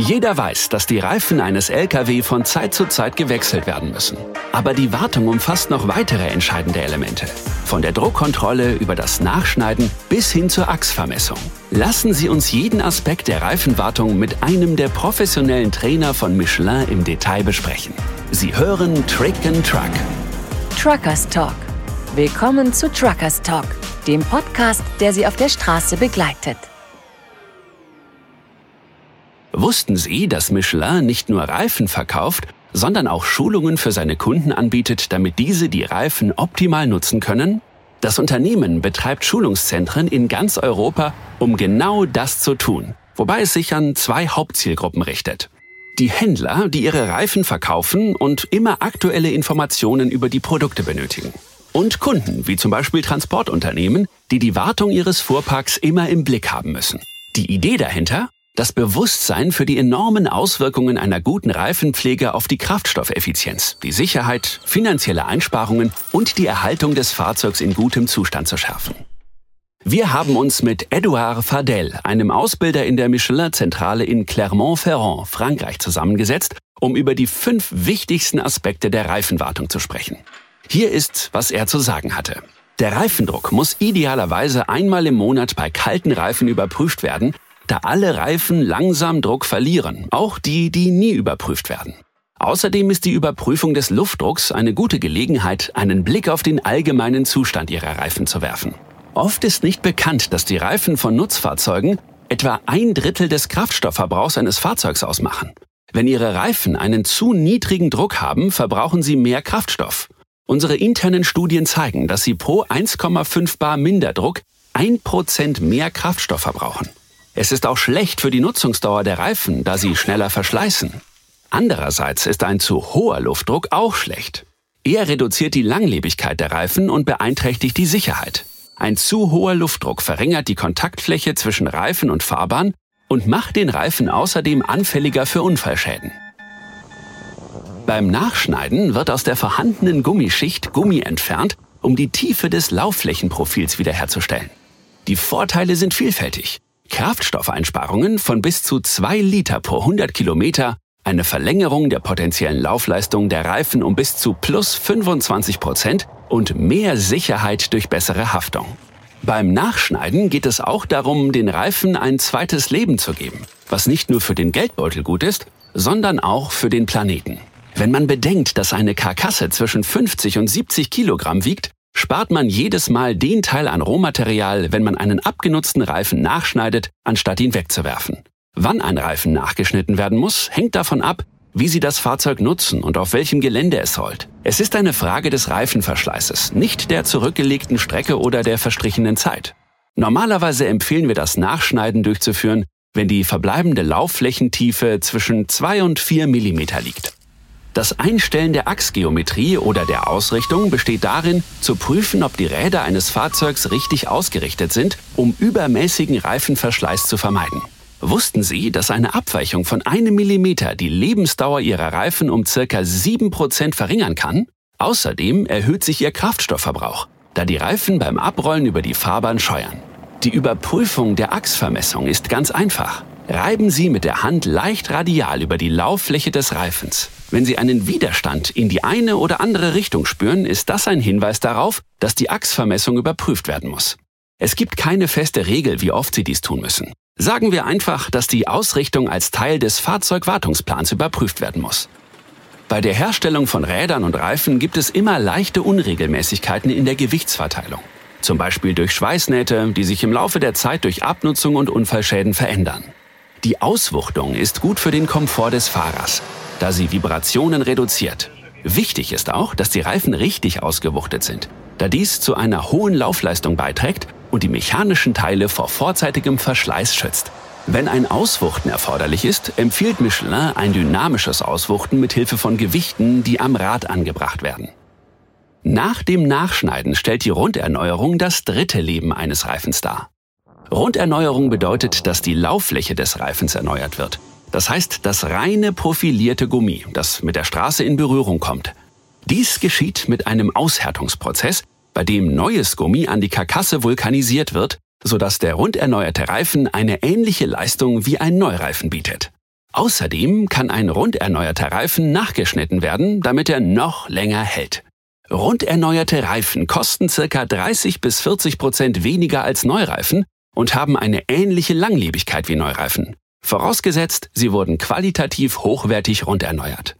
Jeder weiß, dass die Reifen eines Lkw von Zeit zu Zeit gewechselt werden müssen. Aber die Wartung umfasst noch weitere entscheidende Elemente. Von der Druckkontrolle über das Nachschneiden bis hin zur Achsvermessung. Lassen Sie uns jeden Aspekt der Reifenwartung mit einem der professionellen Trainer von Michelin im Detail besprechen. Sie hören Trick and Truck. Truckers Talk. Willkommen zu Truckers Talk, dem Podcast, der Sie auf der Straße begleitet. Wussten Sie, dass Michelin nicht nur Reifen verkauft, sondern auch Schulungen für seine Kunden anbietet, damit diese die Reifen optimal nutzen können? Das Unternehmen betreibt Schulungszentren in ganz Europa, um genau das zu tun, wobei es sich an zwei Hauptzielgruppen richtet. Die Händler, die ihre Reifen verkaufen und immer aktuelle Informationen über die Produkte benötigen. Und Kunden, wie zum Beispiel Transportunternehmen, die die Wartung ihres Fuhrparks immer im Blick haben müssen. Die Idee dahinter? Das Bewusstsein für die enormen Auswirkungen einer guten Reifenpflege auf die Kraftstoffeffizienz, die Sicherheit, finanzielle Einsparungen und die Erhaltung des Fahrzeugs in gutem Zustand zu schärfen. Wir haben uns mit Edouard Fadel, einem Ausbilder in der Michelin-Zentrale in Clermont-Ferrand, Frankreich, zusammengesetzt, um über die fünf wichtigsten Aspekte der Reifenwartung zu sprechen. Hier ist, was er zu sagen hatte. Der Reifendruck muss idealerweise einmal im Monat bei kalten Reifen überprüft werden, da alle Reifen langsam Druck verlieren, auch die, die nie überprüft werden. Außerdem ist die Überprüfung des Luftdrucks eine gute Gelegenheit, einen Blick auf den allgemeinen Zustand ihrer Reifen zu werfen. Oft ist nicht bekannt, dass die Reifen von Nutzfahrzeugen etwa ein Drittel des Kraftstoffverbrauchs eines Fahrzeugs ausmachen. Wenn Ihre Reifen einen zu niedrigen Druck haben, verbrauchen sie mehr Kraftstoff. Unsere internen Studien zeigen, dass sie pro 1,5 Bar Minderdruck 1% mehr Kraftstoff verbrauchen. Es ist auch schlecht für die Nutzungsdauer der Reifen, da sie schneller verschleißen. Andererseits ist ein zu hoher Luftdruck auch schlecht. Er reduziert die Langlebigkeit der Reifen und beeinträchtigt die Sicherheit. Ein zu hoher Luftdruck verringert die Kontaktfläche zwischen Reifen und Fahrbahn und macht den Reifen außerdem anfälliger für Unfallschäden. Beim Nachschneiden wird aus der vorhandenen Gummischicht Gummi entfernt, um die Tiefe des Laufflächenprofils wiederherzustellen. Die Vorteile sind vielfältig. Kraftstoffeinsparungen von bis zu 2 Liter pro 100 Kilometer, eine Verlängerung der potenziellen Laufleistung der Reifen um bis zu plus 25 Prozent und mehr Sicherheit durch bessere Haftung. Beim Nachschneiden geht es auch darum, den Reifen ein zweites Leben zu geben, was nicht nur für den Geldbeutel gut ist, sondern auch für den Planeten. Wenn man bedenkt, dass eine Karkasse zwischen 50 und 70 Kilogramm wiegt, spart man jedes Mal den Teil an Rohmaterial, wenn man einen abgenutzten Reifen nachschneidet, anstatt ihn wegzuwerfen. Wann ein Reifen nachgeschnitten werden muss, hängt davon ab, wie Sie das Fahrzeug nutzen und auf welchem Gelände es rollt. Es ist eine Frage des Reifenverschleißes, nicht der zurückgelegten Strecke oder der verstrichenen Zeit. Normalerweise empfehlen wir das Nachschneiden durchzuführen, wenn die verbleibende Laufflächentiefe zwischen 2 und 4 mm liegt. Das Einstellen der Achsgeometrie oder der Ausrichtung besteht darin, zu prüfen, ob die Räder eines Fahrzeugs richtig ausgerichtet sind, um übermäßigen Reifenverschleiß zu vermeiden. Wussten Sie, dass eine Abweichung von einem Millimeter die Lebensdauer Ihrer Reifen um circa 7% verringern kann? Außerdem erhöht sich Ihr Kraftstoffverbrauch, da die Reifen beim Abrollen über die Fahrbahn scheuern. Die Überprüfung der Achsvermessung ist ganz einfach. Reiben Sie mit der Hand leicht radial über die Lauffläche des Reifens. Wenn Sie einen Widerstand in die eine oder andere Richtung spüren, ist das ein Hinweis darauf, dass die Achsvermessung überprüft werden muss. Es gibt keine feste Regel, wie oft Sie dies tun müssen. Sagen wir einfach, dass die Ausrichtung als Teil des Fahrzeugwartungsplans überprüft werden muss. Bei der Herstellung von Rädern und Reifen gibt es immer leichte Unregelmäßigkeiten in der Gewichtsverteilung. Zum Beispiel durch Schweißnähte, die sich im Laufe der Zeit durch Abnutzung und Unfallschäden verändern. Die Auswuchtung ist gut für den Komfort des Fahrers, da sie Vibrationen reduziert. Wichtig ist auch, dass die Reifen richtig ausgewuchtet sind, da dies zu einer hohen Laufleistung beiträgt und die mechanischen Teile vor vorzeitigem Verschleiß schützt. Wenn ein Auswuchten erforderlich ist, empfiehlt Michelin ein dynamisches Auswuchten mit Hilfe von Gewichten, die am Rad angebracht werden. Nach dem Nachschneiden stellt die Runderneuerung das dritte Leben eines Reifens dar. Runderneuerung bedeutet, dass die Lauffläche des Reifens erneuert wird. Das heißt, das reine profilierte Gummi, das mit der Straße in Berührung kommt. Dies geschieht mit einem Aushärtungsprozess, bei dem neues Gummi an die Karkasse vulkanisiert wird, sodass der runderneuerte Reifen eine ähnliche Leistung wie ein Neureifen bietet. Außerdem kann ein runderneuerter Reifen nachgeschnitten werden, damit er noch länger hält. Runderneuerte Reifen kosten ca. 30 bis 40 Prozent weniger als Neureifen und haben eine ähnliche Langlebigkeit wie Neureifen. Vorausgesetzt, sie wurden qualitativ hochwertig runderneuert.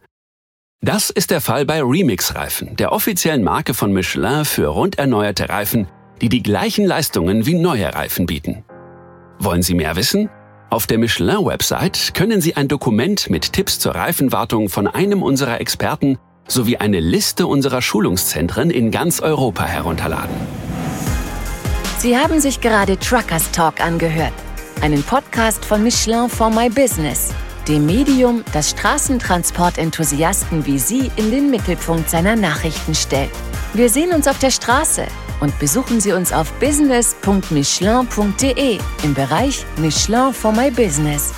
Das ist der Fall bei Remix-Reifen, der offiziellen Marke von Michelin für runderneuerte Reifen, die die gleichen Leistungen wie neue Reifen bieten. Wollen Sie mehr wissen? Auf der Michelin-Website können Sie ein Dokument mit Tipps zur Reifenwartung von einem unserer Experten sowie eine Liste unserer Schulungszentren in ganz Europa herunterladen. Sie haben sich gerade Truckers Talk angehört, einen Podcast von Michelin for My Business, dem Medium, das Straßentransportenthusiasten wie Sie in den Mittelpunkt seiner Nachrichten stellt. Wir sehen uns auf der Straße und besuchen Sie uns auf business.michelin.de im Bereich Michelin for My Business.